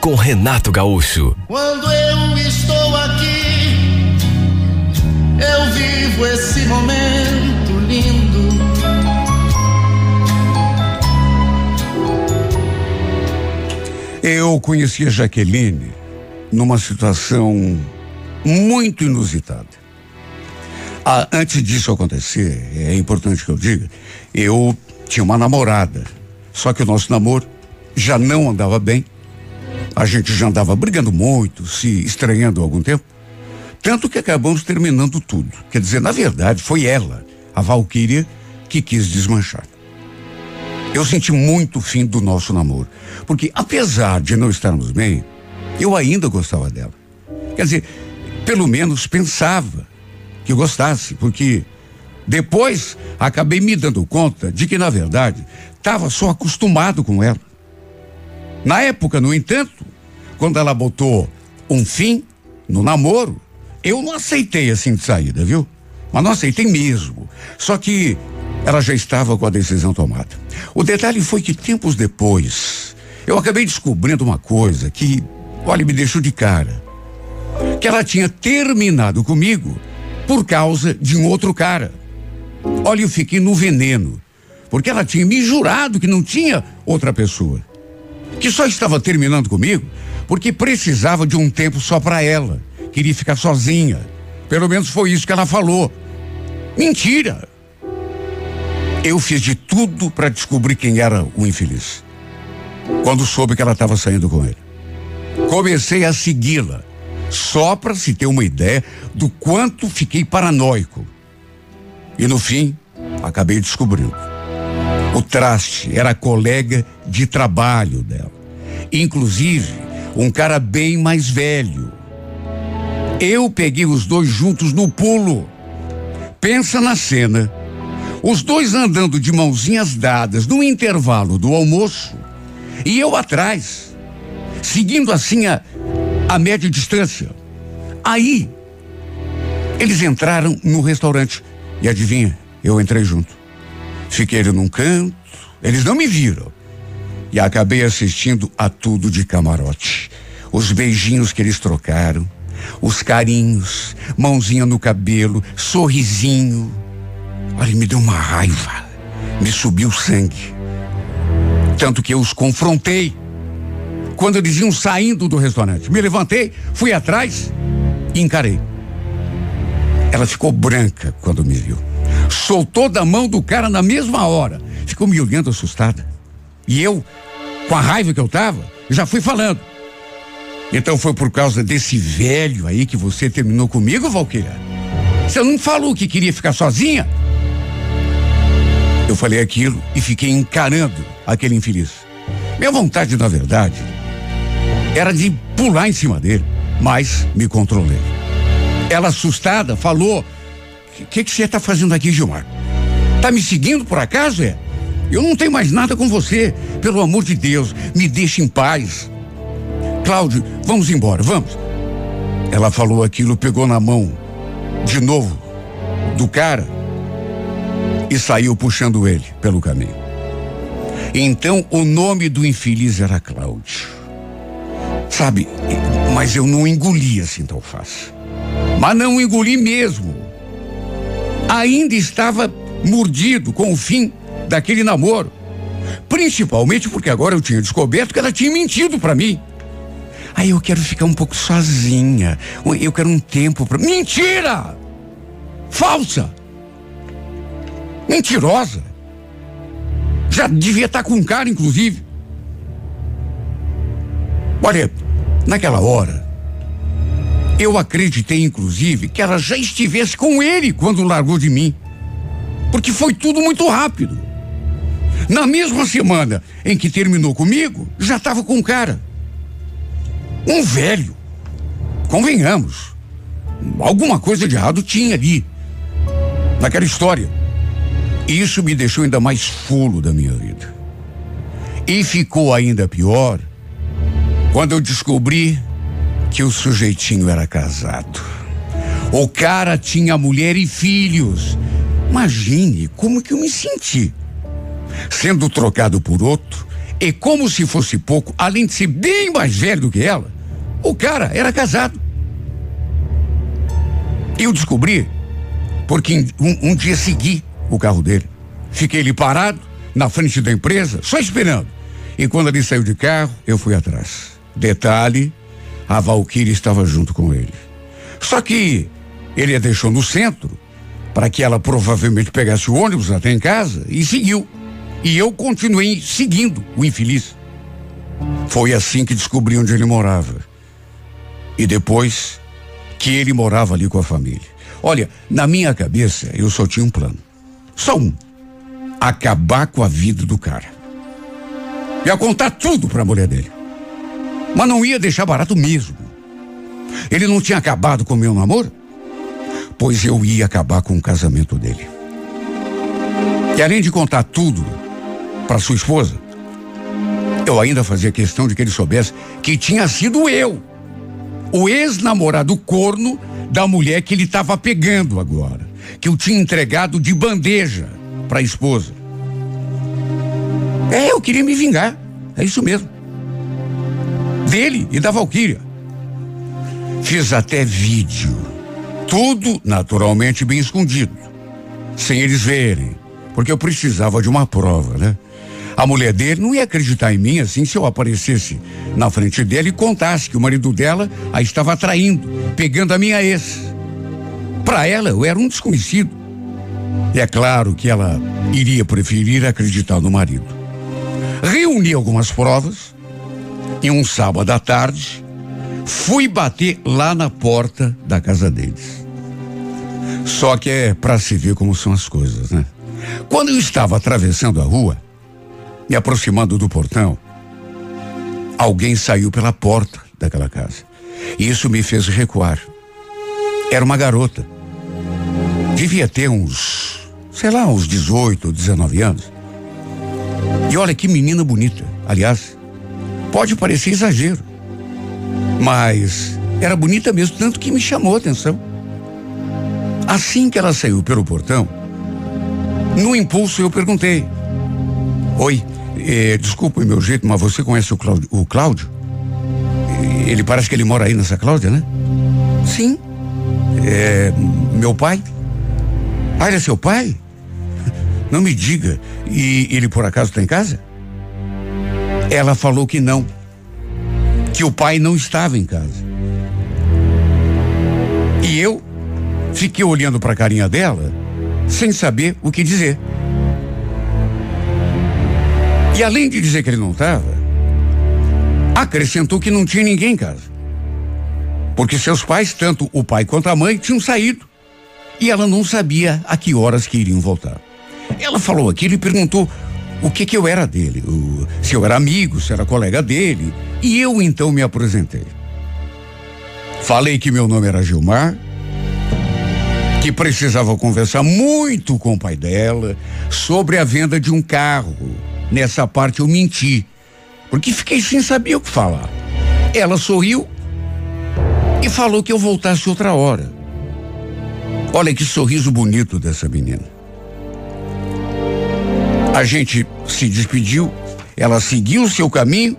com Renato Gaúcho. Quando eu estou aqui, eu vivo esse momento lindo. Eu conheci a Jaqueline numa situação muito inusitada. Ah, antes disso acontecer, é importante que eu diga, eu tinha uma namorada. Só que o nosso namoro já não andava bem. A gente já andava brigando muito, se estranhando há algum tempo. Tanto que acabamos terminando tudo. Quer dizer, na verdade, foi ela, a Valquíria, que quis desmanchar. Eu senti muito o fim do nosso namoro. Porque, apesar de não estarmos bem, eu ainda gostava dela. Quer dizer, pelo menos pensava que gostasse, porque depois acabei me dando conta de que, na verdade, estava só acostumado com ela. Na época, no entanto, quando ela botou um fim no namoro, eu não aceitei assim de saída, viu? Mas não aceitei mesmo. Só que ela já estava com a decisão tomada. O detalhe foi que tempos depois, eu acabei descobrindo uma coisa que, olha, me deixou de cara. Que ela tinha terminado comigo por causa de um outro cara. Olha, eu fiquei no veneno. Porque ela tinha me jurado que não tinha outra pessoa. Que só estava terminando comigo porque precisava de um tempo só para ela. Queria ficar sozinha. Pelo menos foi isso que ela falou. Mentira! Eu fiz de tudo para descobrir quem era o infeliz. Quando soube que ela estava saindo com ele. Comecei a segui-la, só para se ter uma ideia do quanto fiquei paranoico. E no fim, acabei descobrindo. O traste era colega de trabalho dela. Inclusive, um cara bem mais velho. Eu peguei os dois juntos no pulo. Pensa na cena. Os dois andando de mãozinhas dadas no intervalo do almoço e eu atrás, seguindo assim a, a média distância. Aí, eles entraram no restaurante e adivinha, eu entrei junto. Fiquei num canto, eles não me viram. E acabei assistindo a tudo de camarote. Os beijinhos que eles trocaram, os carinhos, mãozinha no cabelo, sorrisinho. Olha, me deu uma raiva. Me subiu sangue. Tanto que eu os confrontei. Quando eles iam saindo do restaurante, me levantei, fui atrás e encarei. Ela ficou branca quando me viu. Soltou da mão do cara na mesma hora. Ficou me olhando assustada. E eu, com a raiva que eu tava, já fui falando. Então foi por causa desse velho aí que você terminou comigo, Valqueira? Você não falou que queria ficar sozinha? Eu falei aquilo e fiquei encarando aquele infeliz. Minha vontade, na verdade, era de pular em cima dele, mas me controlei. Ela assustada falou: "O que você está fazendo aqui, Gilmar? Tá me seguindo por acaso é? Eu não tenho mais nada com você. Pelo amor de Deus, me deixe em paz." Cláudio, vamos embora, vamos. Ela falou aquilo, pegou na mão de novo do cara e saiu puxando ele pelo caminho. Então o nome do infeliz era Cláudio. Sabe, mas eu não engoli assim tão fácil. Mas não engoli mesmo. Ainda estava mordido com o fim daquele namoro. Principalmente porque agora eu tinha descoberto que ela tinha mentido para mim. Aí eu quero ficar um pouco sozinha. Eu quero um tempo para. Mentira! Falsa! Mentirosa! Já devia estar com um cara, inclusive. Olha, naquela hora, eu acreditei, inclusive, que ela já estivesse com ele quando largou de mim. Porque foi tudo muito rápido. Na mesma semana em que terminou comigo, já estava com um cara. Um velho. convenhamos, alguma coisa de errado tinha ali, naquela história. E isso me deixou ainda mais fulo da minha vida. E ficou ainda pior quando eu descobri que o sujeitinho era casado. O cara tinha mulher e filhos. Imagine como que eu me senti. Sendo trocado por outro, e como se fosse pouco, além de ser bem mais velho do que ela, o cara era casado. Eu descobri porque um, um dia segui o carro dele. Fiquei ali parado, na frente da empresa, só esperando. E quando ele saiu de carro, eu fui atrás. Detalhe, a Valquíria estava junto com ele. Só que ele a deixou no centro para que ela provavelmente pegasse o ônibus até em casa e seguiu. E eu continuei seguindo o infeliz. Foi assim que descobri onde ele morava. E depois que ele morava ali com a família. Olha, na minha cabeça eu só tinha um plano. Só um. Acabar com a vida do cara. Ia contar tudo para a mulher dele. Mas não ia deixar barato mesmo. Ele não tinha acabado com o meu namoro? Pois eu ia acabar com o casamento dele. E além de contar tudo para sua esposa, eu ainda fazia questão de que ele soubesse que tinha sido eu, o ex-namorado corno da mulher que ele estava pegando agora, que eu tinha entregado de bandeja para a esposa. É, eu queria me vingar. É isso mesmo. Dele e da Valquíria. Fiz até vídeo. Tudo naturalmente bem escondido. Sem eles verem. Porque eu precisava de uma prova, né? A mulher dele não ia acreditar em mim assim se eu aparecesse na frente dela e contasse que o marido dela a estava traindo, pegando a minha ex. Para ela, eu era um desconhecido. E é claro que ela iria preferir acreditar no marido. Reuni algumas provas e um sábado à tarde fui bater lá na porta da casa deles. Só que é para se ver como são as coisas, né? Quando eu estava atravessando a rua, me aproximando do portão, alguém saiu pela porta daquela casa. E isso me fez recuar. Era uma garota. Devia ter uns, sei lá, uns 18 ou 19 anos. E olha que menina bonita. Aliás, pode parecer exagero. Mas era bonita mesmo, tanto que me chamou a atenção. Assim que ela saiu pelo portão, no impulso eu perguntei: Oi, é, desculpa o meu jeito, mas você conhece o Cláudio, o Cláudio? Ele parece que ele mora aí nessa Cláudia, né? Sim. É, meu pai? Ah, ele é seu pai? Não me diga. E ele por acaso está em casa? Ela falou que não. Que o pai não estava em casa. E eu fiquei olhando para a carinha dela sem saber o que dizer. E além de dizer que ele não estava, acrescentou que não tinha ninguém em casa. Porque seus pais, tanto o pai quanto a mãe, tinham saído. E ela não sabia a que horas que iriam voltar. Ela falou aquilo e perguntou o que que eu era dele, o, se eu era amigo, se era colega dele. E eu então me apresentei. Falei que meu nome era Gilmar, que precisava conversar muito com o pai dela sobre a venda de um carro Nessa parte eu menti, porque fiquei sem saber o que falar. Ela sorriu e falou que eu voltasse outra hora. Olha que sorriso bonito dessa menina. A gente se despediu, ela seguiu seu caminho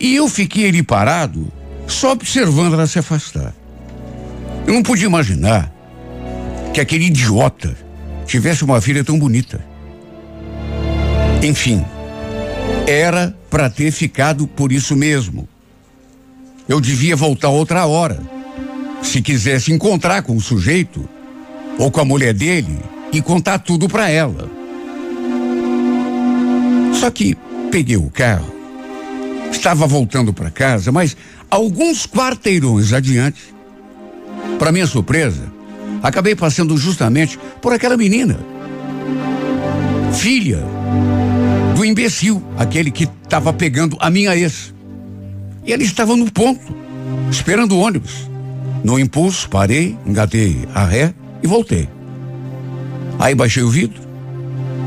e eu fiquei ali parado, só observando ela se afastar. Eu não podia imaginar que aquele idiota tivesse uma filha tão bonita. Enfim, era para ter ficado por isso mesmo. Eu devia voltar outra hora. Se quisesse encontrar com o sujeito ou com a mulher dele e contar tudo para ela. Só que peguei o carro, estava voltando para casa, mas alguns quarteirões adiante, para minha surpresa, acabei passando justamente por aquela menina, filha imbecil, aquele que estava pegando a minha ex. E ele estava no ponto, esperando o ônibus. No impulso, parei, engatei a ré e voltei. Aí baixei o vidro,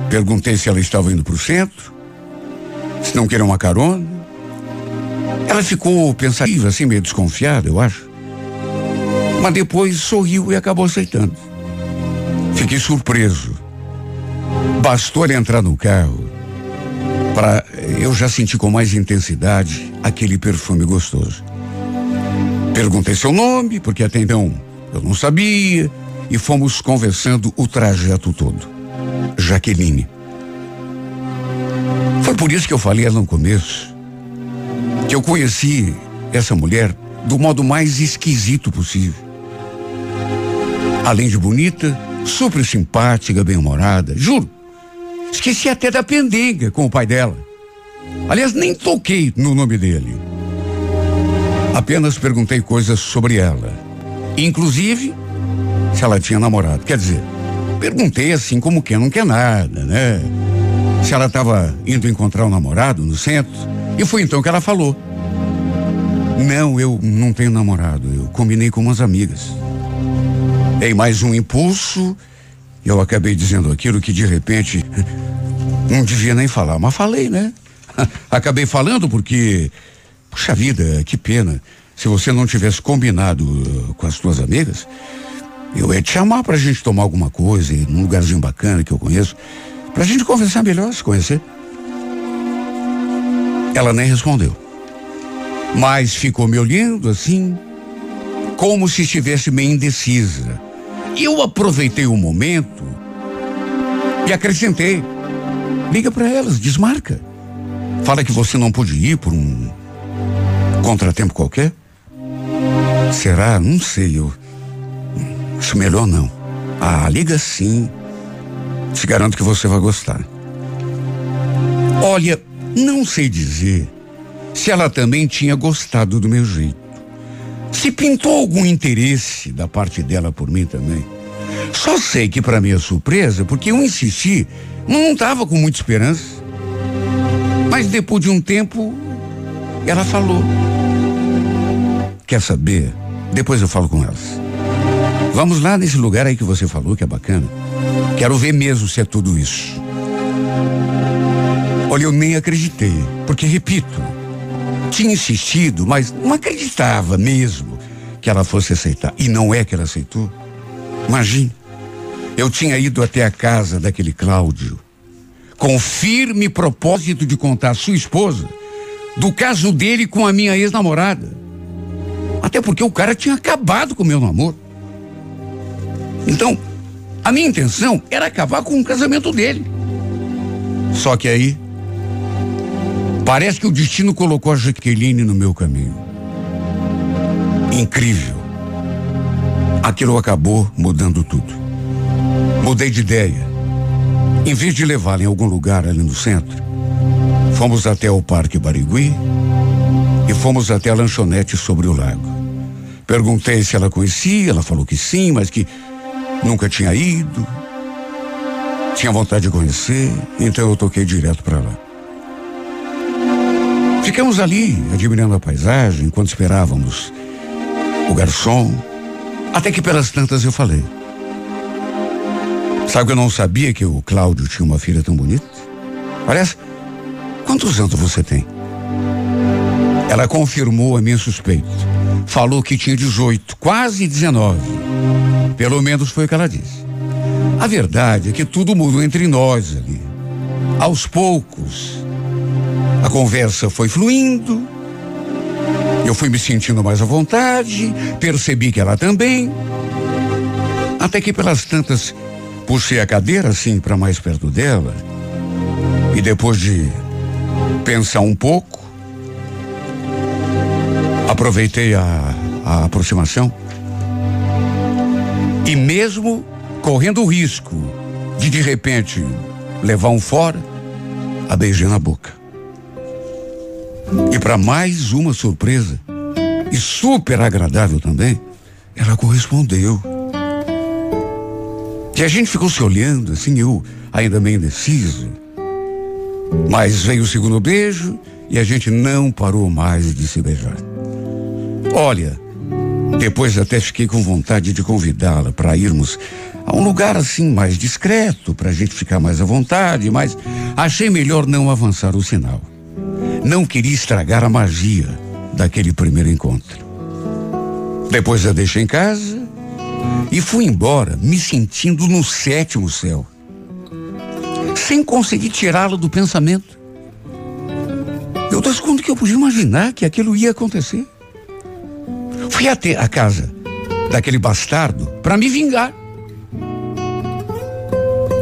perguntei se ela estava indo para o centro, se não queria uma carona. Ela ficou pensativa, assim, meio desconfiada, eu acho. Mas depois sorriu e acabou aceitando. Fiquei surpreso. Bastou ele entrar no carro para eu já senti com mais intensidade aquele perfume gostoso. Perguntei seu nome, porque até então eu não sabia, e fomos conversando o trajeto todo. Jaqueline. Foi por isso que eu falei no começo que eu conheci essa mulher do modo mais esquisito possível. Além de bonita, super simpática, bem-humorada, juro. Esqueci até da pendenga com o pai dela. Aliás, nem toquei no nome dele. Apenas perguntei coisas sobre ela. Inclusive, se ela tinha namorado. Quer dizer, perguntei assim como quem não quer nada, né? Se ela estava indo encontrar o um namorado no centro. E foi então que ela falou. Não, eu não tenho namorado. Eu combinei com umas amigas. Em mais um impulso, eu acabei dizendo aquilo que de repente não devia nem falar, mas falei, né? Acabei falando porque, puxa vida, que pena. Se você não tivesse combinado uh, com as tuas amigas, eu ia te chamar pra gente tomar alguma coisa num lugarzinho bacana que eu conheço, pra gente conversar melhor, se conhecer. Ela nem respondeu. Mas ficou me olhando assim, como se estivesse meio indecisa. Eu aproveitei o momento e acrescentei. Liga para elas, desmarca. Fala que você não pôde ir por um contratempo qualquer. Será? Não sei. Eu acho melhor não. Ah, liga sim. Te garanto que você vai gostar. Olha, não sei dizer se ela também tinha gostado do meu jeito. Se pintou algum interesse da parte dela por mim também. Só sei que para minha surpresa, porque eu insisti, não estava com muita esperança. Mas depois de um tempo, ela falou. Quer saber? Depois eu falo com elas. Vamos lá nesse lugar aí que você falou, que é bacana. Quero ver mesmo se é tudo isso. Olha, eu nem acreditei, porque repito, tinha insistido, mas não acreditava mesmo que ela fosse aceitar. E não é que ela aceitou. Imagine, eu tinha ido até a casa daquele Cláudio com firme propósito de contar à sua esposa do caso dele com a minha ex-namorada. Até porque o cara tinha acabado com o meu namoro. Então, a minha intenção era acabar com o casamento dele. Só que aí, Parece que o destino colocou a Jaqueline no meu caminho. Incrível. Aquilo acabou mudando tudo. Mudei de ideia. Em vez de levá-la em algum lugar ali no centro, fomos até o Parque Barigui e fomos até a lanchonete sobre o lago. Perguntei se ela conhecia, ela falou que sim, mas que nunca tinha ido. Tinha vontade de conhecer, então eu toquei direto para lá. Ficamos ali, admirando a paisagem, enquanto esperávamos o garçom. Até que pelas tantas eu falei. Sabe que eu não sabia que o Cláudio tinha uma filha tão bonita? Parece. Quantos anos você tem? Ela confirmou a minha suspeita. Falou que tinha 18, quase 19. Pelo menos foi o que ela disse. A verdade é que tudo mudou entre nós ali. Aos poucos, a conversa foi fluindo. Eu fui me sentindo mais à vontade, percebi que ela também. Até que pelas tantas puxei a cadeira assim para mais perto dela. E depois de pensar um pouco, aproveitei a, a aproximação. E mesmo correndo o risco de de repente levar um fora, a beijei na boca. E para mais uma surpresa, e super agradável também, ela correspondeu. E a gente ficou se olhando, assim, eu ainda meio indeciso. Mas veio o segundo beijo e a gente não parou mais de se beijar. Olha, Depois até fiquei com vontade de convidá-la para irmos a um lugar assim mais discreto, para a gente ficar mais à vontade, mas achei melhor não avançar o sinal. Não queria estragar a magia daquele primeiro encontro. Depois a deixei em casa e fui embora, me sentindo no sétimo céu, sem conseguir tirá-la do pensamento. Eu quando que eu podia imaginar que aquilo ia acontecer. Fui até a casa daquele bastardo para me vingar.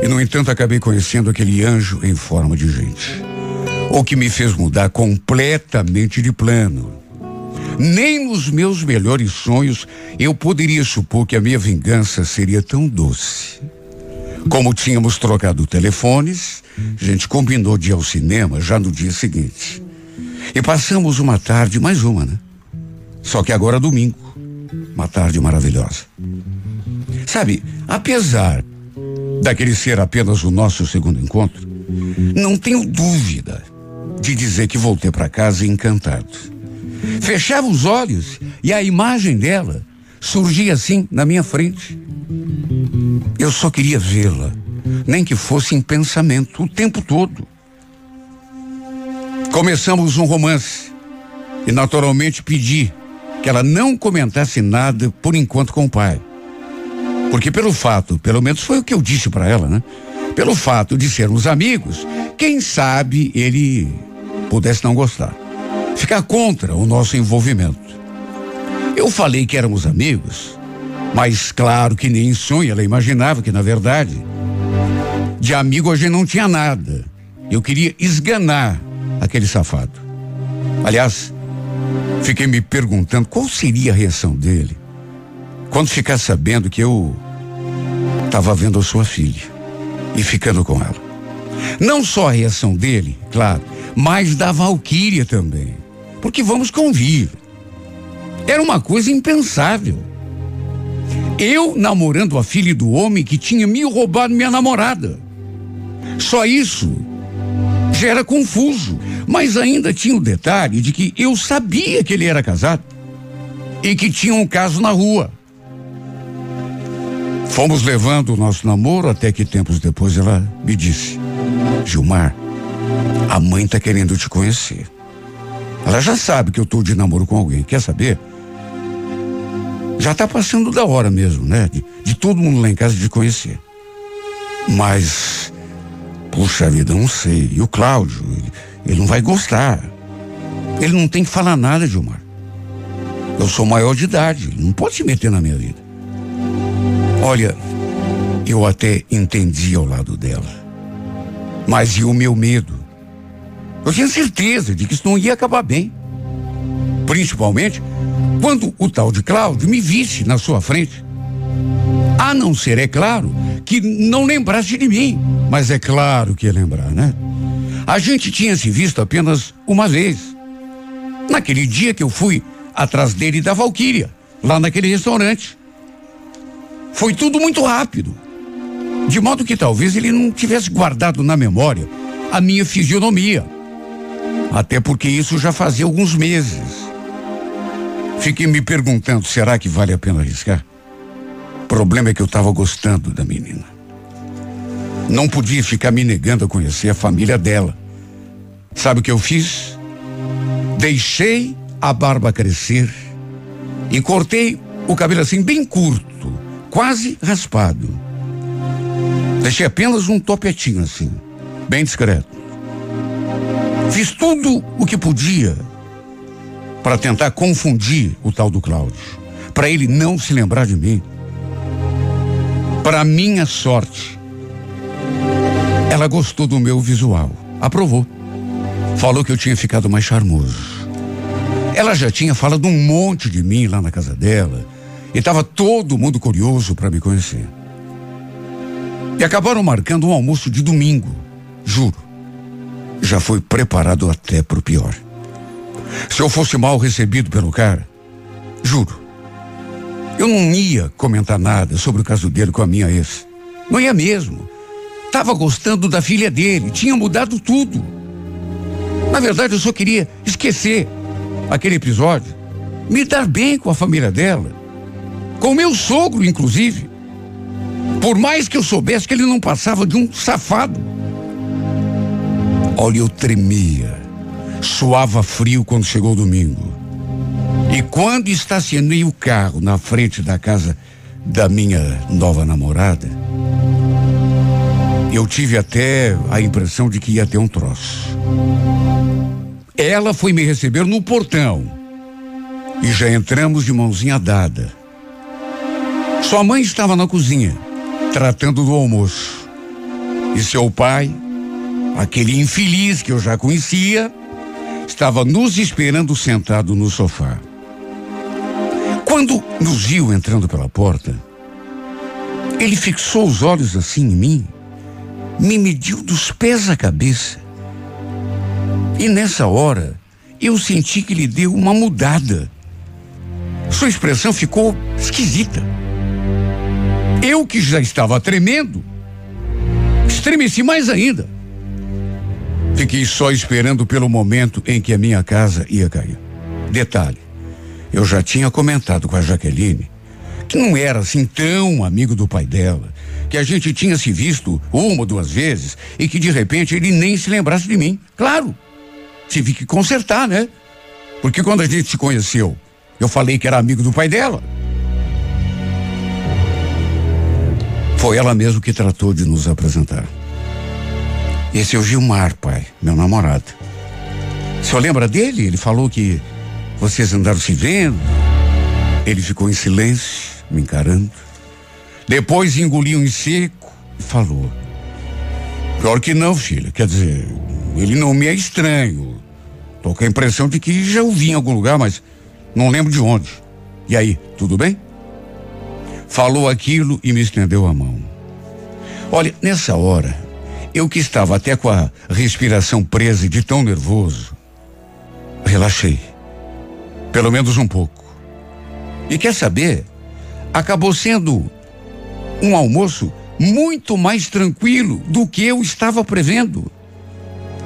E, no entanto, acabei conhecendo aquele anjo em forma de gente. O que me fez mudar completamente de plano. Nem nos meus melhores sonhos eu poderia supor que a minha vingança seria tão doce. Como tínhamos trocado telefones, a gente combinou de ir ao cinema já no dia seguinte. E passamos uma tarde, mais uma, né? Só que agora domingo. Uma tarde maravilhosa. Sabe, apesar daquele ser apenas o nosso segundo encontro, não tenho dúvida de dizer que voltei para casa encantado. Fechava os olhos e a imagem dela surgia assim na minha frente. Eu só queria vê-la, nem que fosse em pensamento o tempo todo. Começamos um romance e naturalmente pedi que ela não comentasse nada por enquanto com o pai. Porque pelo fato, pelo menos foi o que eu disse para ela, né? Pelo fato de sermos amigos, quem sabe ele pudesse não gostar. Ficar contra o nosso envolvimento. Eu falei que éramos amigos, mas claro que nem em sonho ela imaginava que, na verdade, de amigo a gente não tinha nada. Eu queria esganar aquele safado. Aliás, fiquei me perguntando qual seria a reação dele quando ficar sabendo que eu estava vendo a sua filha e ficando com ela. Não só a reação dele, claro, mas da Valquíria também. Porque vamos convir. Era uma coisa impensável. Eu namorando a filha do homem que tinha me roubado minha namorada. Só isso já era confuso, mas ainda tinha o detalhe de que eu sabia que ele era casado e que tinha um caso na rua. Fomos levando o nosso namoro até que tempos depois ela me disse: Gilmar, a mãe tá querendo te conhecer. Ela já sabe que eu tô de namoro com alguém. Quer saber? Já tá passando da hora mesmo, né? De, de todo mundo lá em casa de conhecer. Mas, puxa vida, não sei. E o Cláudio, ele, ele não vai gostar. Ele não tem que falar nada, Gilmar. Eu sou maior de idade, não pode se meter na minha vida. Olha, eu até entendi ao lado dela. Mas e o meu medo? Eu tinha certeza de que isso não ia acabar bem. Principalmente quando o tal de Cláudio me visse na sua frente. A não ser, é claro, que não lembrasse de mim. Mas é claro que ia lembrar, né? A gente tinha se visto apenas uma vez. Naquele dia que eu fui atrás dele da Valquíria, lá naquele restaurante. Foi tudo muito rápido. De modo que talvez ele não tivesse guardado na memória a minha fisionomia. Até porque isso já fazia alguns meses. Fiquei me perguntando: será que vale a pena arriscar? O problema é que eu estava gostando da menina. Não podia ficar me negando a conhecer a família dela. Sabe o que eu fiz? Deixei a barba crescer e cortei o cabelo assim bem curto quase raspado. Deixei apenas um topetinho assim, bem discreto. Fiz tudo o que podia para tentar confundir o tal do Cláudio, para ele não se lembrar de mim. Para minha sorte, ela gostou do meu visual, aprovou. Falou que eu tinha ficado mais charmoso. Ela já tinha falado um monte de mim lá na casa dela, e estava todo mundo curioso para me conhecer. E acabaram marcando um almoço de domingo, juro. Já foi preparado até para o pior. Se eu fosse mal recebido pelo cara, juro, eu não ia comentar nada sobre o caso dele com a minha ex. Não ia mesmo. Tava gostando da filha dele, tinha mudado tudo. Na verdade, eu só queria esquecer aquele episódio, me dar bem com a família dela Com meu sogro, inclusive. Por mais que eu soubesse que ele não passava de um safado. Olha, eu tremia. Suava frio quando chegou o domingo. E quando estacionei o carro na frente da casa da minha nova namorada, eu tive até a impressão de que ia ter um troço. Ela foi me receber no portão e já entramos de mãozinha dada. Sua mãe estava na cozinha, tratando do almoço. E seu pai, aquele infeliz que eu já conhecia, estava nos esperando sentado no sofá. Quando nos viu entrando pela porta, ele fixou os olhos assim em mim, me mediu dos pés à cabeça. E nessa hora, eu senti que ele deu uma mudada. Sua expressão ficou esquisita. Eu que já estava tremendo, estremeci mais ainda. Fiquei só esperando pelo momento em que a minha casa ia cair. Detalhe: eu já tinha comentado com a Jaqueline que não era assim tão amigo do pai dela, que a gente tinha se visto uma ou duas vezes e que de repente ele nem se lembrasse de mim. Claro, tive que consertar, né? Porque quando a gente se conheceu, eu falei que era amigo do pai dela. Foi ela mesmo que tratou de nos apresentar. Esse é o Gilmar, pai, meu namorado. O senhor lembra dele? Ele falou que vocês andaram se vendo. Ele ficou em silêncio, me encarando. Depois engoliu em seco e falou. Pior que não, filha. Quer dizer, ele não me é estranho. Tô com a impressão de que já o vi em algum lugar, mas não lembro de onde. E aí, tudo bem? Falou aquilo e me estendeu a mão. Olha, nessa hora, eu que estava até com a respiração presa de tão nervoso, relaxei. Pelo menos um pouco. E quer saber? Acabou sendo um almoço muito mais tranquilo do que eu estava prevendo.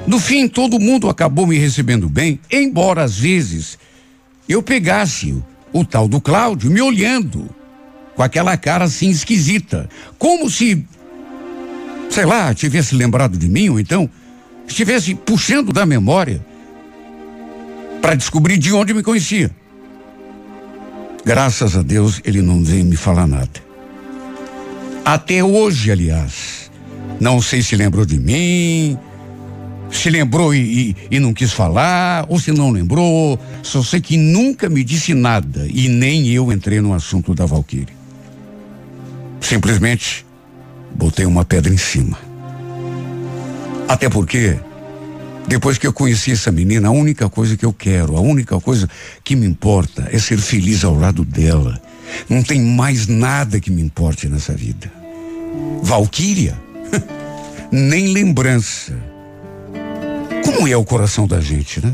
No fim, todo mundo acabou me recebendo bem, embora às vezes eu pegasse o, o tal do Cláudio me olhando com aquela cara assim esquisita, como se, sei lá, tivesse lembrado de mim ou então estivesse puxando da memória para descobrir de onde me conhecia. Graças a Deus ele não veio me falar nada. Até hoje, aliás. Não sei se lembrou de mim, se lembrou e, e, e, não quis falar, ou se não lembrou. Só sei que nunca me disse nada e nem eu entrei no assunto da Valquíria. Simplesmente botei uma pedra em cima. Até porque depois que eu conheci essa menina, a única coisa que eu quero, a única coisa que me importa é ser feliz ao lado dela. Não tem mais nada que me importe nessa vida. Valquíria? Nem lembrança. Como é o coração da gente, né?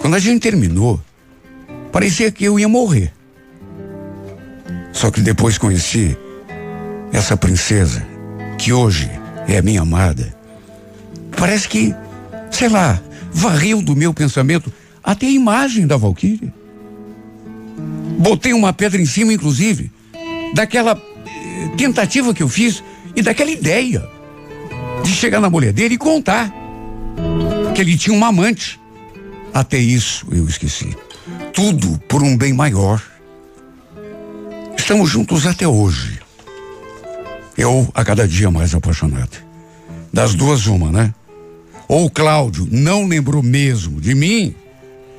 Quando a gente terminou, parecia que eu ia morrer. Só que depois conheci essa princesa, que hoje é minha amada. Parece que sei lá, varreu do meu pensamento até a imagem da Valquíria. Botei uma pedra em cima, inclusive, daquela eh, tentativa que eu fiz e daquela ideia de chegar na mulher dele e contar que ele tinha uma amante. Até isso eu esqueci. Tudo por um bem maior. Estamos juntos até hoje. Eu a cada dia mais apaixonado. Das duas, uma, né? ou Cláudio não lembrou mesmo de mim,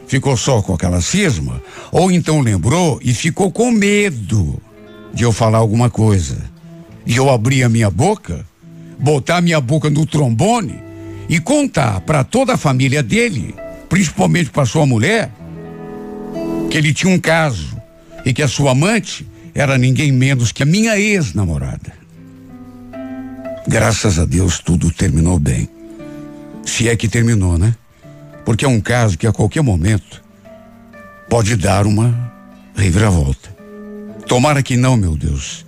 ficou só com aquela cisma, ou então lembrou e ficou com medo de eu falar alguma coisa. E eu abrir a minha boca, botar minha boca no trombone e contar para toda a família dele, principalmente para sua mulher, que ele tinha um caso e que a sua amante era ninguém menos que a minha ex-namorada. Graças a Deus tudo terminou bem. Se é que terminou, né? Porque é um caso que a qualquer momento pode dar uma reviravolta. Tomara que não, meu Deus.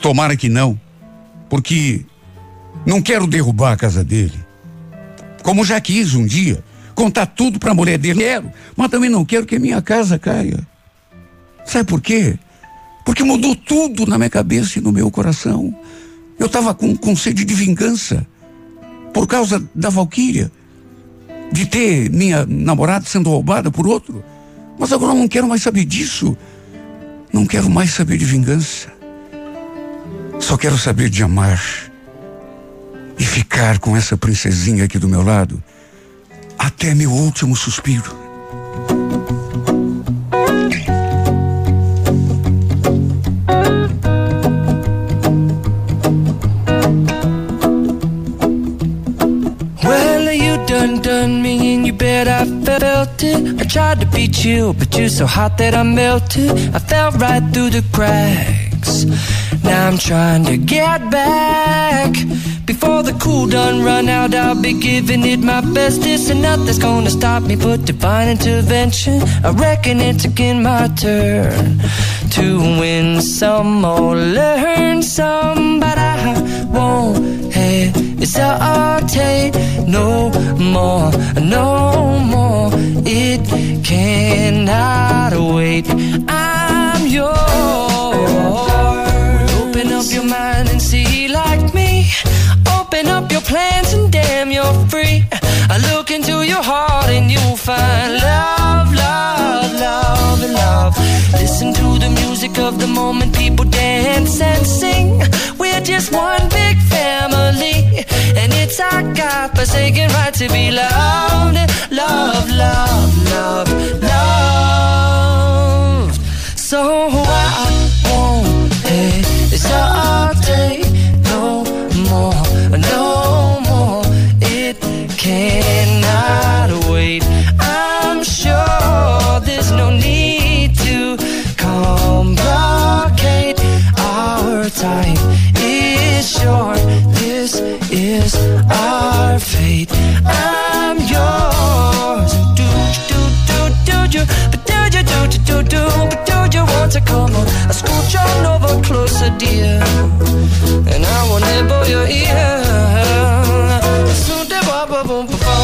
Tomara que não. Porque não quero derrubar a casa dele. Como já quis um dia contar tudo para a mulher dele. Quero, mas também não quero que minha casa caia. Sabe por quê? Porque mudou tudo na minha cabeça e no meu coração. Eu estava com, com sede de vingança por causa da Valquíria, de ter minha namorada sendo roubada por outro. Mas agora eu não quero mais saber disso. Não quero mais saber de vingança. Só quero saber de amar e ficar com essa princesinha aqui do meu lado até meu último suspiro. Done done me and you bet I felt it. I tried to be chill but you're so hot that I melted. I fell right through the cracks. Now I'm trying to get back. Before the cool done run out I'll be giving it my best. bestest. And nothing's gonna stop me but divine intervention. I reckon it's again my turn To win some or learn some. But I won't hesitate no more, no more It cannot wait I'm yours Open up your mind and see like me. Open up your plans and damn, you're free. I look into your heart and you'll find love, love, love, love. Listen to the music of the moment, people dance and sing. We're just one and it's our God forsaken right to be loved, love, love, love, love. So I won't hesitate no more, no more. It cannot wait. I'm sure there's no need to complicate. Our time is short. Is our fate. I'm yours. Do do do do do, do do do do do, do you want to come on? I on over closer, dear, and I will nibble your ear. Boom, boom, boom, boom.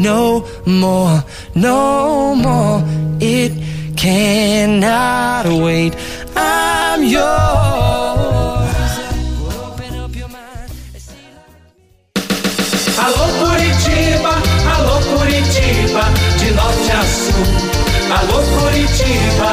no more, no more. It cannot wait. I'm yours. Open up your mind Alô Curitiba, alô Curitiba, de norte a sul. Alô Curitiba,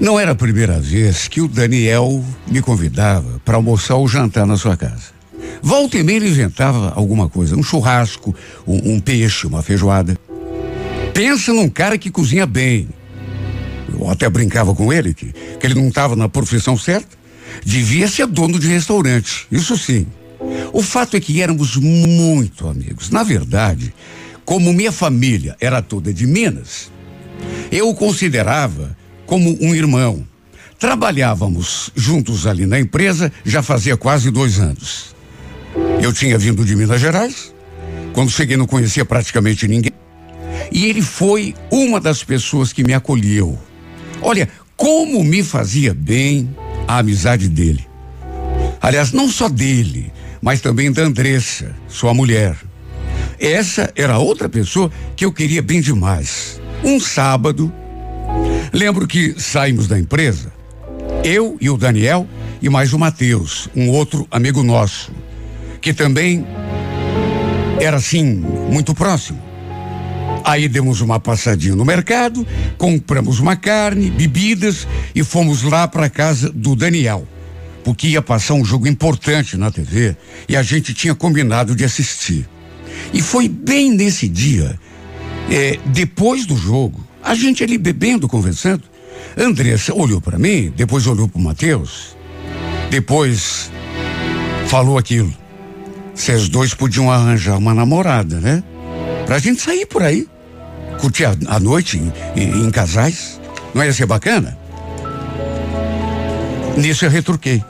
Não era a primeira vez que o Daniel me convidava para almoçar ou jantar na sua casa. Volta e meia ele inventava alguma coisa, um churrasco, um, um peixe, uma feijoada. Pensa num cara que cozinha bem. Eu até brincava com ele que, que ele não estava na profissão certa. Devia ser dono de restaurante, isso sim. O fato é que éramos muito amigos. Na verdade, como minha família era toda de Minas, eu o considerava como um irmão. Trabalhávamos juntos ali na empresa já fazia quase dois anos. Eu tinha vindo de Minas Gerais. Quando cheguei, não conhecia praticamente ninguém. E ele foi uma das pessoas que me acolheu. Olha, como me fazia bem a amizade dele. Aliás, não só dele, mas também da Andressa, sua mulher. Essa era outra pessoa que eu queria bem demais. Um sábado, Lembro que saímos da empresa, eu e o Daniel e mais o Matheus, um outro amigo nosso, que também era assim, muito próximo. Aí demos uma passadinha no mercado, compramos uma carne, bebidas e fomos lá para casa do Daniel, porque ia passar um jogo importante na TV e a gente tinha combinado de assistir. E foi bem nesse dia, é, depois do jogo, a gente ali bebendo, conversando. Andressa olhou para mim, depois olhou para o Matheus, depois falou aquilo. Vocês dois podiam arranjar uma namorada, né? Pra gente sair por aí. Curtir a, a noite em, em, em casais. Não ia ser bacana? Nisso eu retruquei.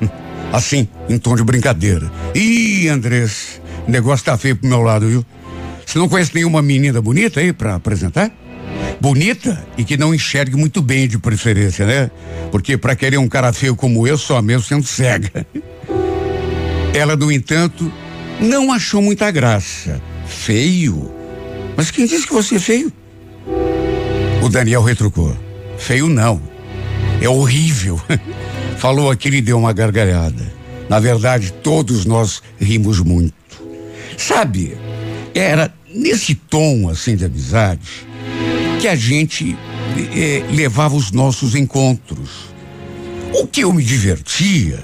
Assim, em tom de brincadeira. Ih, Andrés, o negócio tá feio pro meu lado, viu? Você não conhece nenhuma menina bonita aí para apresentar? Bonita e que não enxergue muito bem de preferência, né? Porque para querer um cara feio como eu, só mesmo sendo cega. Ela, no entanto, não achou muita graça. Feio? Mas quem disse que você é feio? O Daniel retrucou. Feio não. É horrível. Falou aquilo e deu uma gargalhada. Na verdade, todos nós rimos muito. Sabe, era nesse tom assim de amizade que a gente eh, levava os nossos encontros. O que eu me divertia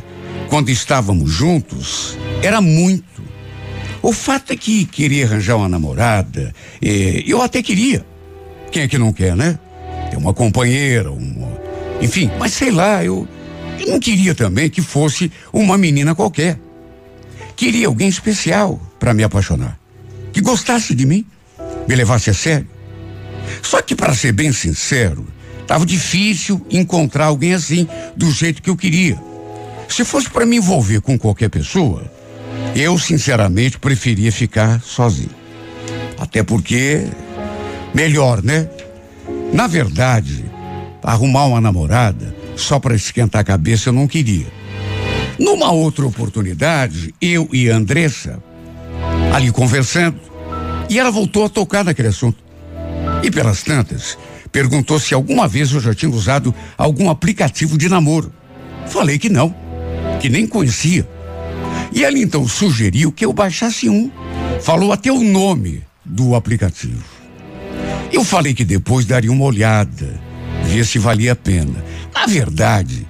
quando estávamos juntos, era muito. O fato é que queria arranjar uma namorada, eu até queria. Quem é que não quer, né? Ter uma companheira, uma, enfim, mas sei lá, eu, eu não queria também que fosse uma menina qualquer. Queria alguém especial para me apaixonar, que gostasse de mim, me levasse a sério. Só que, para ser bem sincero, estava difícil encontrar alguém assim, do jeito que eu queria. Se fosse para me envolver com qualquer pessoa, eu sinceramente preferia ficar sozinho. Até porque melhor, né? Na verdade, arrumar uma namorada só para esquentar a cabeça eu não queria. Numa outra oportunidade, eu e a Andressa ali conversando, e ela voltou a tocar naquele assunto. E pelas tantas, perguntou se alguma vez eu já tinha usado algum aplicativo de namoro. Falei que não que nem conhecia. E ela então sugeriu que eu baixasse um. Falou até o nome do aplicativo. Eu falei que depois daria uma olhada, ver se valia a pena. Na verdade,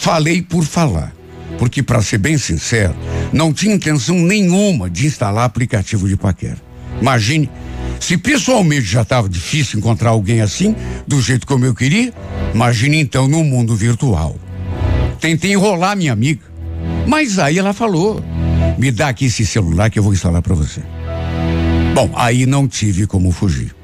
falei por falar, porque para ser bem sincero, não tinha intenção nenhuma de instalar aplicativo de paquera. Imagine, se pessoalmente já estava difícil encontrar alguém assim, do jeito como eu queria, imagine então no mundo virtual. Tentei enrolar minha amiga. Mas aí ela falou: me dá aqui esse celular que eu vou instalar para você. Bom, aí não tive como fugir.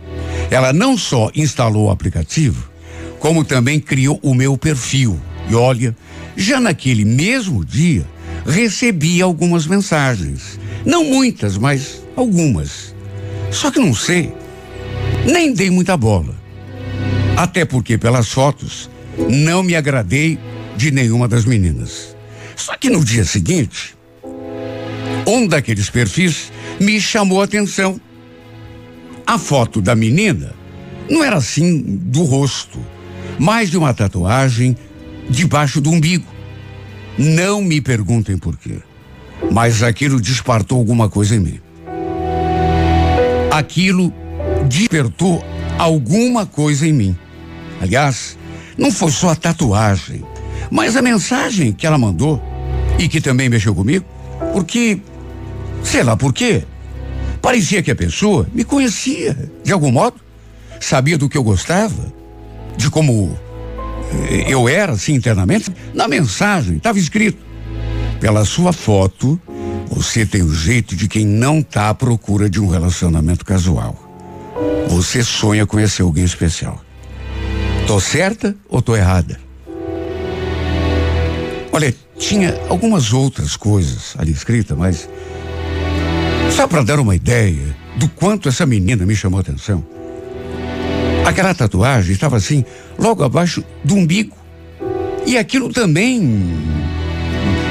Ela não só instalou o aplicativo, como também criou o meu perfil. E olha, já naquele mesmo dia, recebi algumas mensagens. Não muitas, mas algumas. Só que não sei, nem dei muita bola. Até porque pelas fotos não me agradei de nenhuma das meninas. Só que no dia seguinte, um daqueles perfis me chamou a atenção. A foto da menina não era assim do rosto, mais de uma tatuagem debaixo do umbigo. Não me perguntem por quê, mas aquilo despertou alguma coisa em mim. Aquilo despertou alguma coisa em mim. Aliás, não foi só a tatuagem, mas a mensagem que ela mandou e que também mexeu comigo, porque, sei lá por quê, parecia que a pessoa me conhecia de algum modo, sabia do que eu gostava, de como eh, eu era assim internamente. Na mensagem estava escrito: pela sua foto, você tem o jeito de quem não está à procura de um relacionamento casual. Você sonha conhecer alguém especial. Tô certa ou tô errada? Olha, tinha algumas outras coisas ali escritas, mas só para dar uma ideia do quanto essa menina me chamou a atenção. Aquela tatuagem estava assim, logo abaixo do umbigo. E aquilo também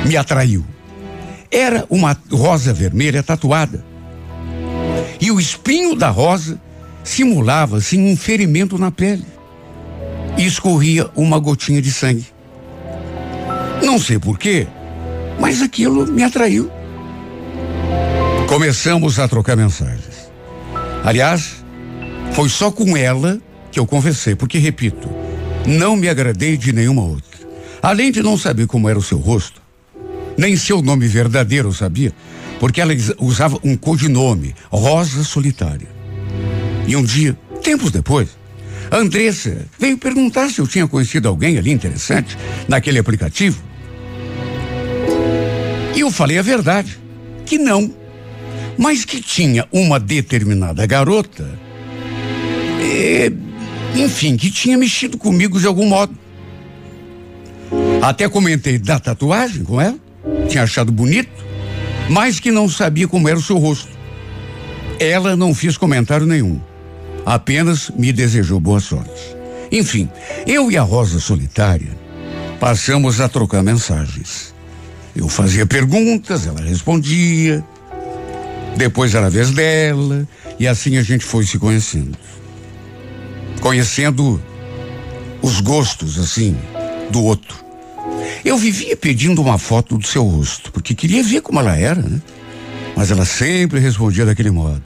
me atraiu. Era uma rosa vermelha tatuada. E o espinho da rosa simulava assim um ferimento na pele. e escorria uma gotinha de sangue. Não sei porquê, mas aquilo me atraiu. Começamos a trocar mensagens. Aliás, foi só com ela que eu conversei, porque, repito, não me agradei de nenhuma outra. Além de não saber como era o seu rosto, nem seu nome verdadeiro sabia, porque ela usava um codinome, Rosa Solitária. E um dia, tempos depois, Andressa veio perguntar se eu tinha conhecido alguém ali interessante naquele aplicativo. E eu falei a verdade, que não, mas que tinha uma determinada garota, e, enfim, que tinha mexido comigo de algum modo. Até comentei da tatuagem com ela, tinha achado bonito, mas que não sabia como era o seu rosto. Ela não fez comentário nenhum, apenas me desejou boa sorte. Enfim, eu e a Rosa Solitária passamos a trocar mensagens. Eu fazia perguntas, ela respondia. Depois era a vez dela, e assim a gente foi se conhecendo. Conhecendo os gostos, assim, do outro. Eu vivia pedindo uma foto do seu rosto, porque queria ver como ela era, né? Mas ela sempre respondia daquele modo.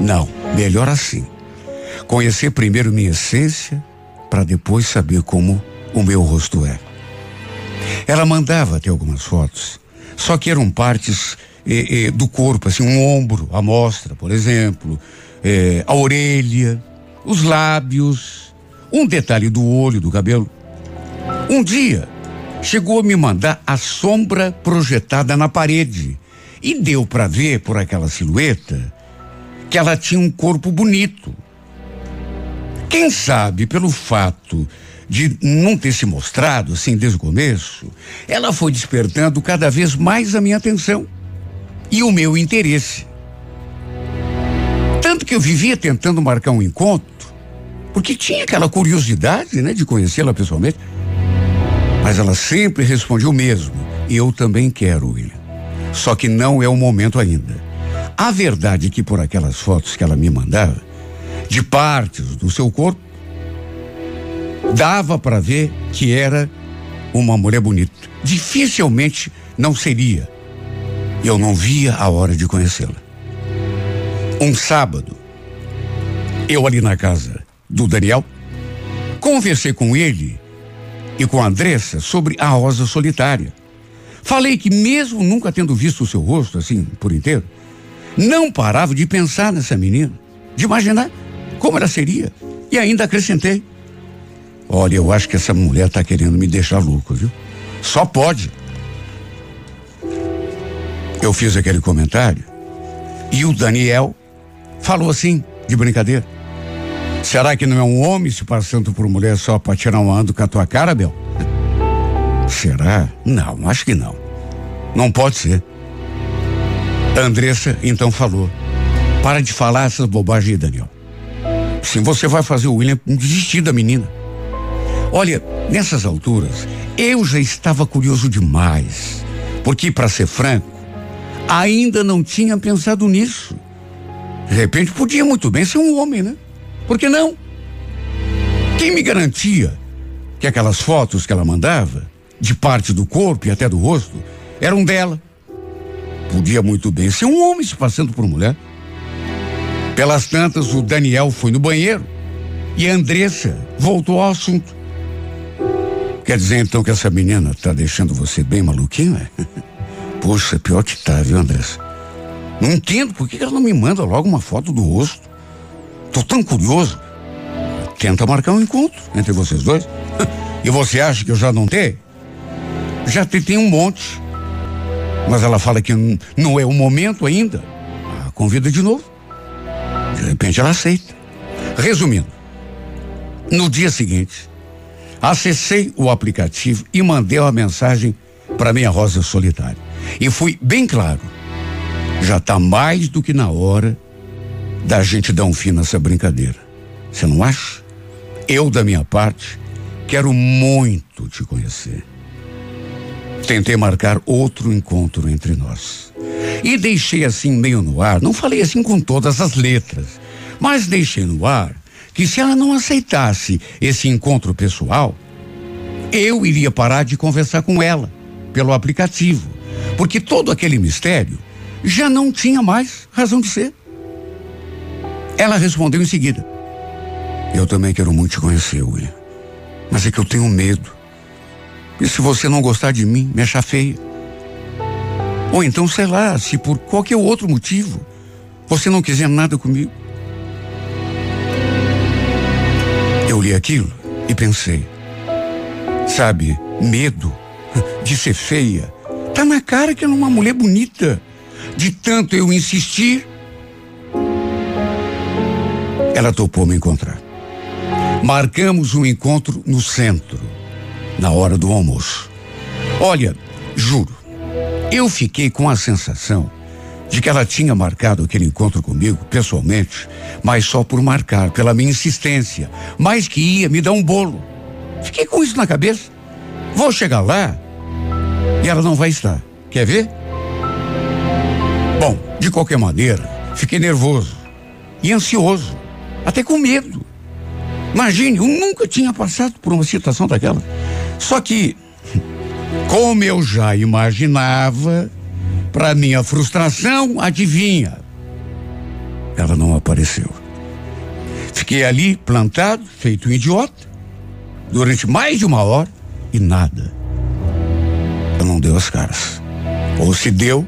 Não, melhor assim. Conhecer primeiro minha essência, para depois saber como o meu rosto é. Ela mandava até algumas fotos, só que eram partes eh, eh, do corpo, assim, um ombro, a mostra, por exemplo, eh, a orelha, os lábios, um detalhe do olho, do cabelo. Um dia, chegou a me mandar a sombra projetada na parede e deu para ver por aquela silhueta que ela tinha um corpo bonito. Quem sabe pelo fato de não ter se mostrado assim desde o começo, ela foi despertando cada vez mais a minha atenção e o meu interesse. Tanto que eu vivia tentando marcar um encontro, porque tinha aquela curiosidade, né, de conhecê-la pessoalmente. Mas ela sempre respondia o mesmo. E eu também quero, William. Só que não é o momento ainda. A verdade é que por aquelas fotos que ela me mandava, de partes do seu corpo, dava para ver que era uma mulher bonita. Dificilmente não seria. Eu não via a hora de conhecê-la. Um sábado, eu ali na casa do Daniel, conversei com ele e com a Andressa sobre a rosa solitária. Falei que, mesmo nunca tendo visto o seu rosto assim por inteiro, não parava de pensar nessa menina, de imaginar como ela seria. E ainda acrescentei: Olha, eu acho que essa mulher está querendo me deixar louco, viu? Só pode. Eu fiz aquele comentário e o Daniel falou assim, de brincadeira. Será que não é um homem se passando por mulher só para tirar um ando com a tua cara, Bel? Será? Não, acho que não. Não pode ser. Andressa então falou: Para de falar essas bobagens, Daniel. Sim, você vai fazer o William desistir da menina. Olha, nessas alturas, eu já estava curioso demais. Porque, para ser franco, ainda não tinha pensado nisso. De repente, podia muito bem ser um homem, né? Por que não? Quem me garantia que aquelas fotos que ela mandava, de parte do corpo e até do rosto, eram dela? Podia muito bem ser um homem se passando por mulher. Pelas tantas, o Daniel foi no banheiro e a Andressa voltou ao assunto. Quer dizer então que essa menina está deixando você bem maluquinho, é? Poxa, pior que tá, viu, Andressa? Não entendo por que ela não me manda logo uma foto do rosto. Tô tão curioso. Tenta marcar um encontro entre vocês dois. e você acha que eu já não tenho? Já tem um monte. Mas ela fala que não é o momento ainda. Ah, convida de novo. De repente ela aceita. Resumindo, no dia seguinte, acessei o aplicativo e mandei uma mensagem para minha rosa solitária. E fui bem claro. Já está mais do que na hora da gente dar um fim nessa brincadeira. Você não acha? Eu, da minha parte, quero muito te conhecer. Tentei marcar outro encontro entre nós. E deixei assim meio no ar, não falei assim com todas as letras, mas deixei no ar que se ela não aceitasse esse encontro pessoal, eu iria parar de conversar com ela pelo aplicativo, porque todo aquele mistério já não tinha mais razão de ser. Ela respondeu em seguida: Eu também quero muito te conhecer, William. Mas é que eu tenho medo. E se você não gostar de mim, me achar feia? Ou então, sei lá, se por qualquer outro motivo você não quiser nada comigo. Eu li aquilo e pensei: Sabe, medo de ser feia. Tá na cara que é uma mulher bonita. De tanto eu insistir, ela topou me encontrar. Marcamos um encontro no centro, na hora do almoço. Olha, juro, eu fiquei com a sensação de que ela tinha marcado aquele encontro comigo pessoalmente, mas só por marcar, pela minha insistência, mais que ia me dar um bolo. Fiquei com isso na cabeça. Vou chegar lá e ela não vai estar. Quer ver? Bom, de qualquer maneira, fiquei nervoso e ansioso, até com medo. Imagine, eu nunca tinha passado por uma situação daquela. Só que, como eu já imaginava, para minha frustração, adivinha? Ela não apareceu. Fiquei ali plantado, feito um idiota, durante mais de uma hora e nada. Ela não deu as caras. Ou se deu,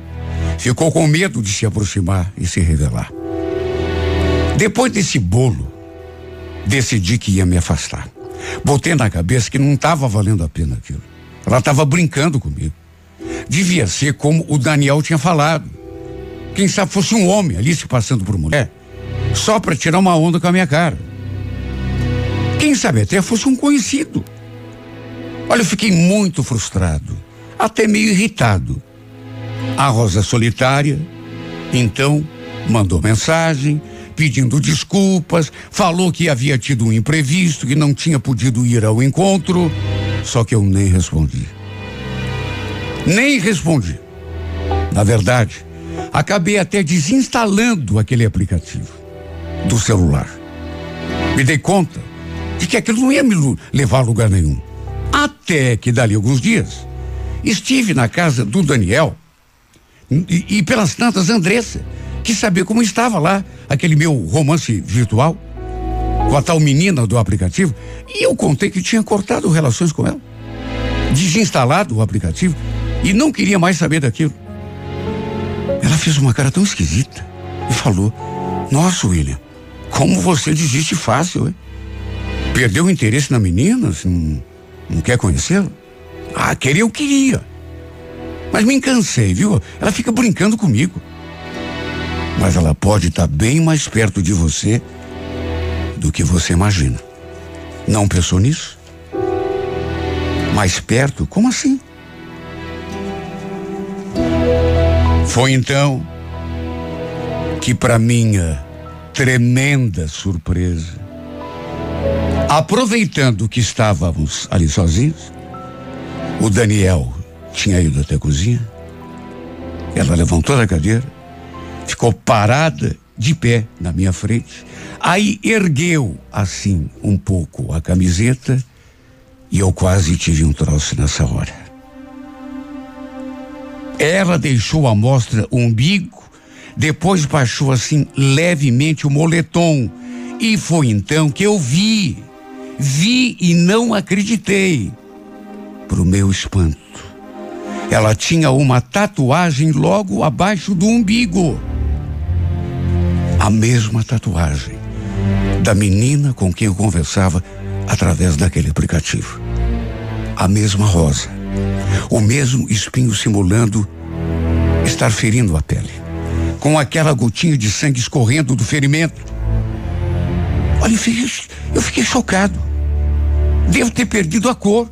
ficou com medo de se aproximar e se revelar. Depois desse bolo, decidi que ia me afastar. Botei na cabeça que não estava valendo a pena aquilo. Ela estava brincando comigo. Devia ser como o Daniel tinha falado. Quem sabe fosse um homem ali se passando por mulher, só para tirar uma onda com a minha cara. Quem sabe até fosse um conhecido. Olha, eu fiquei muito frustrado, até meio irritado. A Rosa Solitária, então, mandou mensagem pedindo desculpas, falou que havia tido um imprevisto, que não tinha podido ir ao encontro, só que eu nem respondi. Nem respondi. Na verdade, acabei até desinstalando aquele aplicativo do celular. Me dei conta de que aquilo não ia me levar a lugar nenhum. Até que dali alguns dias estive na casa do Daniel e, e pelas tantas Andressa quis saber como estava lá aquele meu romance virtual com a tal menina do aplicativo e eu contei que tinha cortado relações com ela, desinstalado o aplicativo e não queria mais saber daquilo. Ela fez uma cara tão esquisita e falou: Nossa, William, como você desiste fácil, hein? Perdeu o interesse na menina? Assim, não quer conhecê-la? Ah, querer eu queria. Mas me cansei, viu? Ela fica brincando comigo. Mas ela pode estar tá bem mais perto de você do que você imagina. Não pensou nisso? Mais perto? Como assim? Foi então que, para minha tremenda surpresa, Aproveitando que estávamos ali sozinhos, o Daniel tinha ido até a cozinha. Ela levantou da cadeira, ficou parada de pé na minha frente. Aí ergueu assim um pouco a camiseta e eu quase tive um troço nessa hora. Ela deixou à mostra o umbigo, depois baixou assim levemente o moletom e foi então que eu vi Vi e não acreditei. Para o meu espanto, ela tinha uma tatuagem logo abaixo do umbigo. A mesma tatuagem da menina com quem eu conversava através daquele aplicativo. A mesma rosa. O mesmo espinho simulando estar ferindo a pele. Com aquela gotinha de sangue escorrendo do ferimento. Olha, eu fiquei, eu fiquei chocado. Devo ter perdido a cor.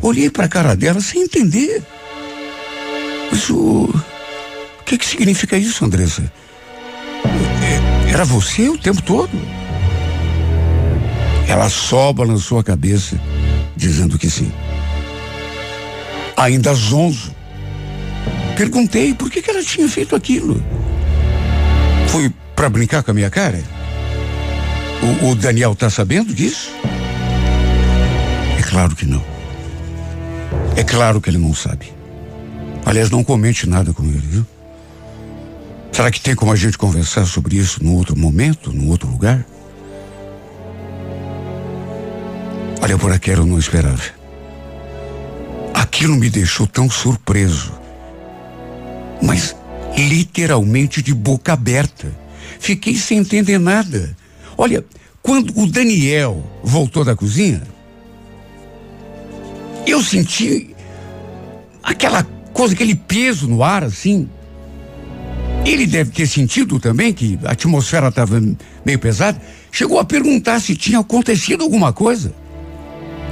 Olhei para a cara dela sem entender. Mas o. O que, que significa isso, Andressa? Era você o tempo todo? Ela só balançou a cabeça, dizendo que sim. Ainda zonzo. Perguntei por que, que ela tinha feito aquilo. Foi para brincar com a minha cara? O, o Daniel está sabendo disso? É claro que não. É claro que ele não sabe. Aliás, não comente nada com ele, viu? Será que tem como a gente conversar sobre isso num outro momento, num outro lugar? Olha, por aquilo eu não esperava. Aquilo me deixou tão surpreso. Mas literalmente de boca aberta. Fiquei sem entender nada. Olha, quando o Daniel voltou da cozinha, eu senti aquela coisa, aquele peso no ar, assim. Ele deve ter sentido também que a atmosfera estava meio pesada. Chegou a perguntar se tinha acontecido alguma coisa.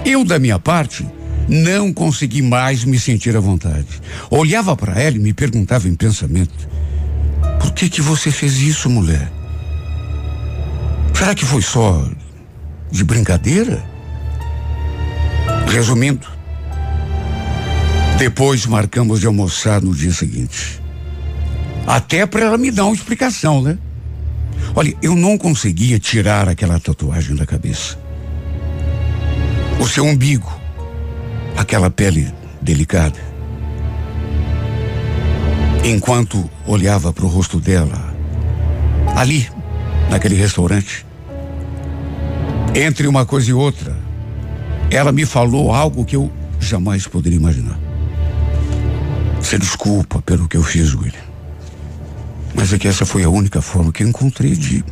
Eu, da minha parte, não consegui mais me sentir à vontade. Olhava para ela e me perguntava em pensamento: Por que que você fez isso, mulher? Será que foi só de brincadeira? Resumindo, depois marcamos de almoçar no dia seguinte. Até para ela me dar uma explicação, né? Olha, eu não conseguia tirar aquela tatuagem da cabeça. O seu umbigo, aquela pele delicada. Enquanto olhava para o rosto dela, ali, naquele restaurante, entre uma coisa e outra, ela me falou algo que eu jamais poderia imaginar. Você desculpa pelo que eu fiz, William. Mas é que essa foi a única forma que eu encontrei de,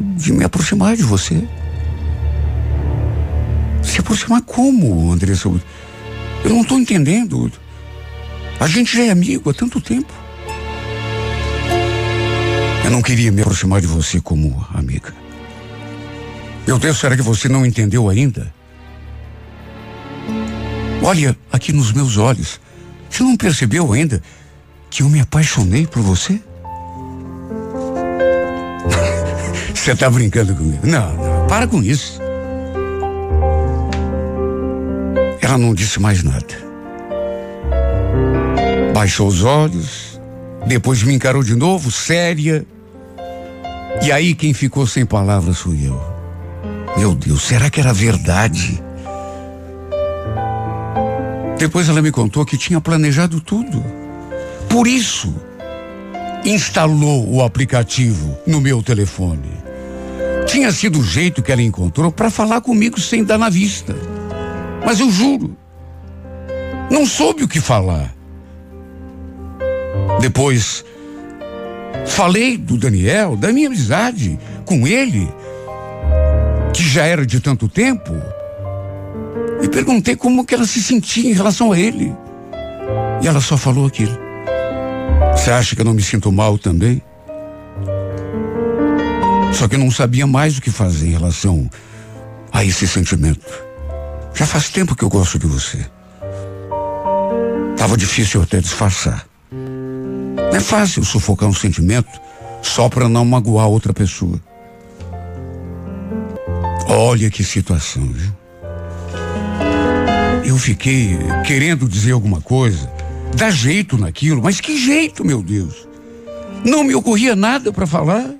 de me aproximar de você. Se aproximar como, Andressa? Eu não estou entendendo. A gente já é amigo há tanto tempo. Eu não queria me aproximar de você como amiga. Meu Deus, será que você não entendeu ainda? Olha aqui nos meus olhos. Você não percebeu ainda que eu me apaixonei por você? Você está brincando comigo? Não, não, para com isso. Ela não disse mais nada. Baixou os olhos, depois me encarou de novo, séria. E aí quem ficou sem palavras fui eu. Meu Deus, será que era verdade? Depois ela me contou que tinha planejado tudo. Por isso, instalou o aplicativo no meu telefone. Tinha sido o jeito que ela encontrou para falar comigo sem dar na vista. Mas eu juro, não soube o que falar. Depois, falei do Daniel, da minha amizade com ele, que já era de tanto tempo. E perguntei como que ela se sentia em relação a ele. E ela só falou aquilo. Você acha que eu não me sinto mal também? Só que eu não sabia mais o que fazer em relação a esse sentimento. Já faz tempo que eu gosto de você. Tava difícil até disfarçar. Não é fácil sufocar um sentimento só para não magoar outra pessoa. Olha que situação, viu? Eu fiquei querendo dizer alguma coisa, dar jeito naquilo, mas que jeito, meu Deus? Não me ocorria nada para falar.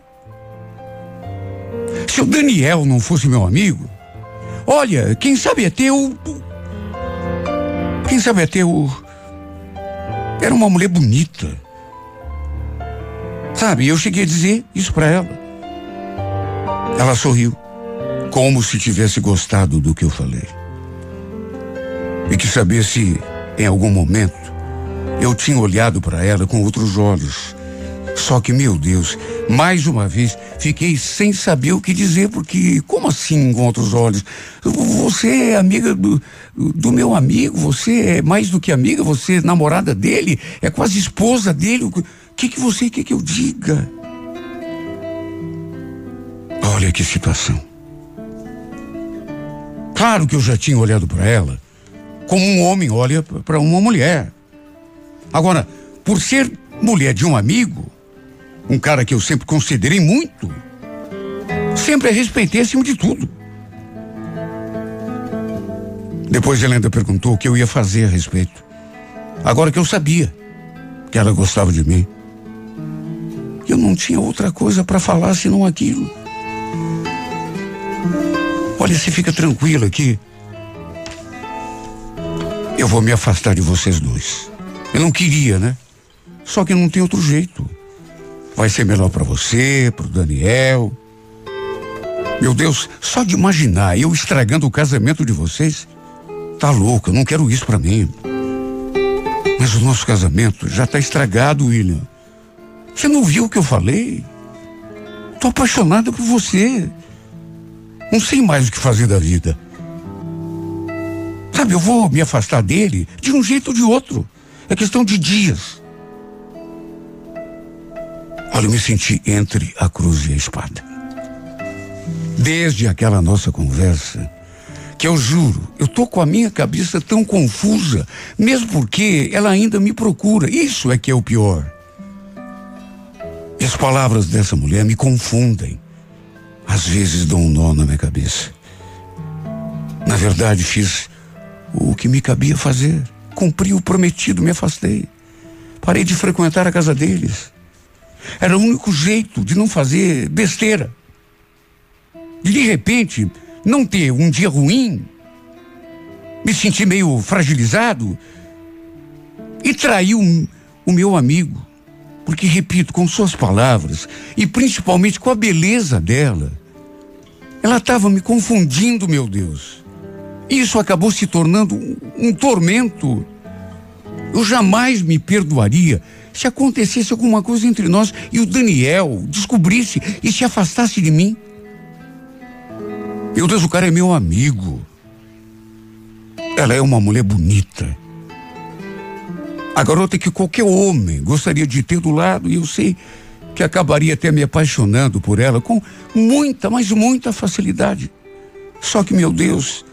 Se o Daniel não fosse meu amigo, olha, quem sabe até o. Quem sabe até o. Era uma mulher bonita. Sabe, eu cheguei a dizer isso para ela. Ela sorriu, como se tivesse gostado do que eu falei e que saber se, em algum momento, eu tinha olhado para ela com outros olhos. Só que, meu Deus, mais uma vez fiquei sem saber o que dizer, porque como assim com outros olhos? Você é amiga do, do meu amigo, você é mais do que amiga, você é namorada dele, é quase esposa dele. O que, que você quer que eu diga? Olha que situação. Claro que eu já tinha olhado para ela como um homem olha para uma mulher. Agora, por ser mulher de um amigo, um cara que eu sempre considerei muito, sempre a respeitei acima de tudo. Depois Helena perguntou o que eu ia fazer a respeito. Agora que eu sabia que ela gostava de mim, eu não tinha outra coisa para falar senão aquilo. Olha, você fica tranquilo aqui. Eu vou me afastar de vocês dois. Eu não queria, né? Só que não tem outro jeito. Vai ser melhor para você, para o Daniel. Meu Deus, só de imaginar eu estragando o casamento de vocês, tá louco, eu não quero isso para mim. Mas o nosso casamento já tá estragado, William. Você não viu o que eu falei? Tô apaixonada por você. Não sei mais o que fazer da vida. Sabe, eu vou me afastar dele de um jeito ou de outro. É questão de dias. Olha, eu me senti entre a cruz e a espada. Desde aquela nossa conversa, que eu juro, eu tô com a minha cabeça tão confusa, mesmo porque ela ainda me procura. Isso é que é o pior. E as palavras dessa mulher me confundem. Às vezes dão um nó na minha cabeça. Na verdade, fiz o que me cabia fazer. Cumpri o prometido, me afastei. Parei de frequentar a casa deles. Era o único jeito de não fazer besteira. De, de repente, não ter um dia ruim, me sentir meio fragilizado e trair o, o meu amigo. Porque, repito, com suas palavras e principalmente com a beleza dela, ela estava me confundindo, meu Deus. Isso acabou se tornando um, um tormento. Eu jamais me perdoaria se acontecesse alguma coisa entre nós e o Daniel descobrisse e se afastasse de mim. Meu Deus, o cara é meu amigo. Ela é uma mulher bonita. A garota que qualquer homem gostaria de ter do lado, e eu sei que acabaria até me apaixonando por ela com muita, mas muita facilidade. Só que, meu Deus,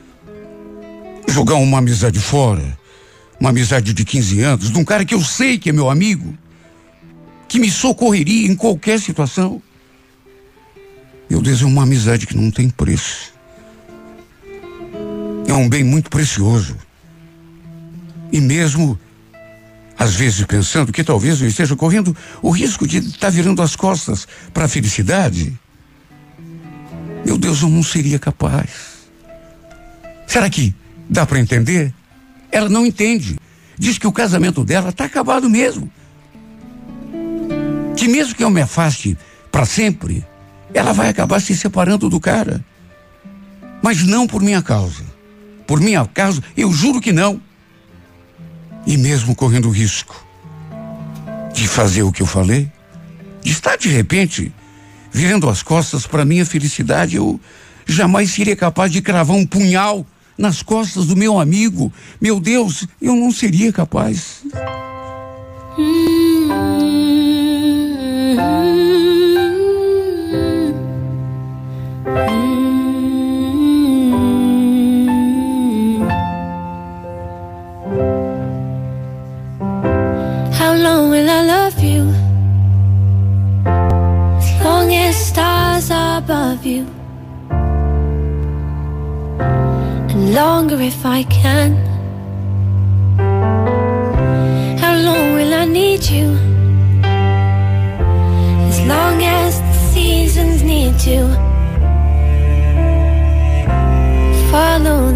jogar uma amizade fora, uma amizade de 15 anos, de um cara que eu sei que é meu amigo, que me socorreria em qualquer situação. Meu Deus, é uma amizade que não tem preço. É um bem muito precioso. E mesmo, às vezes, pensando que talvez eu esteja correndo o risco de estar tá virando as costas para a felicidade, meu Deus, eu não seria capaz. Será que Dá para entender? Ela não entende. Diz que o casamento dela está acabado mesmo. Que mesmo que eu me afaste para sempre, ela vai acabar se separando do cara. Mas não por minha causa. Por minha causa, eu juro que não. E mesmo correndo o risco de fazer o que eu falei, de estar de repente virando as costas para minha felicidade, eu jamais seria capaz de cravar um punhal nas costas do meu amigo. Meu Deus, eu não seria capaz. How longer if I can. How long will I need you? As long as the seasons need to follow.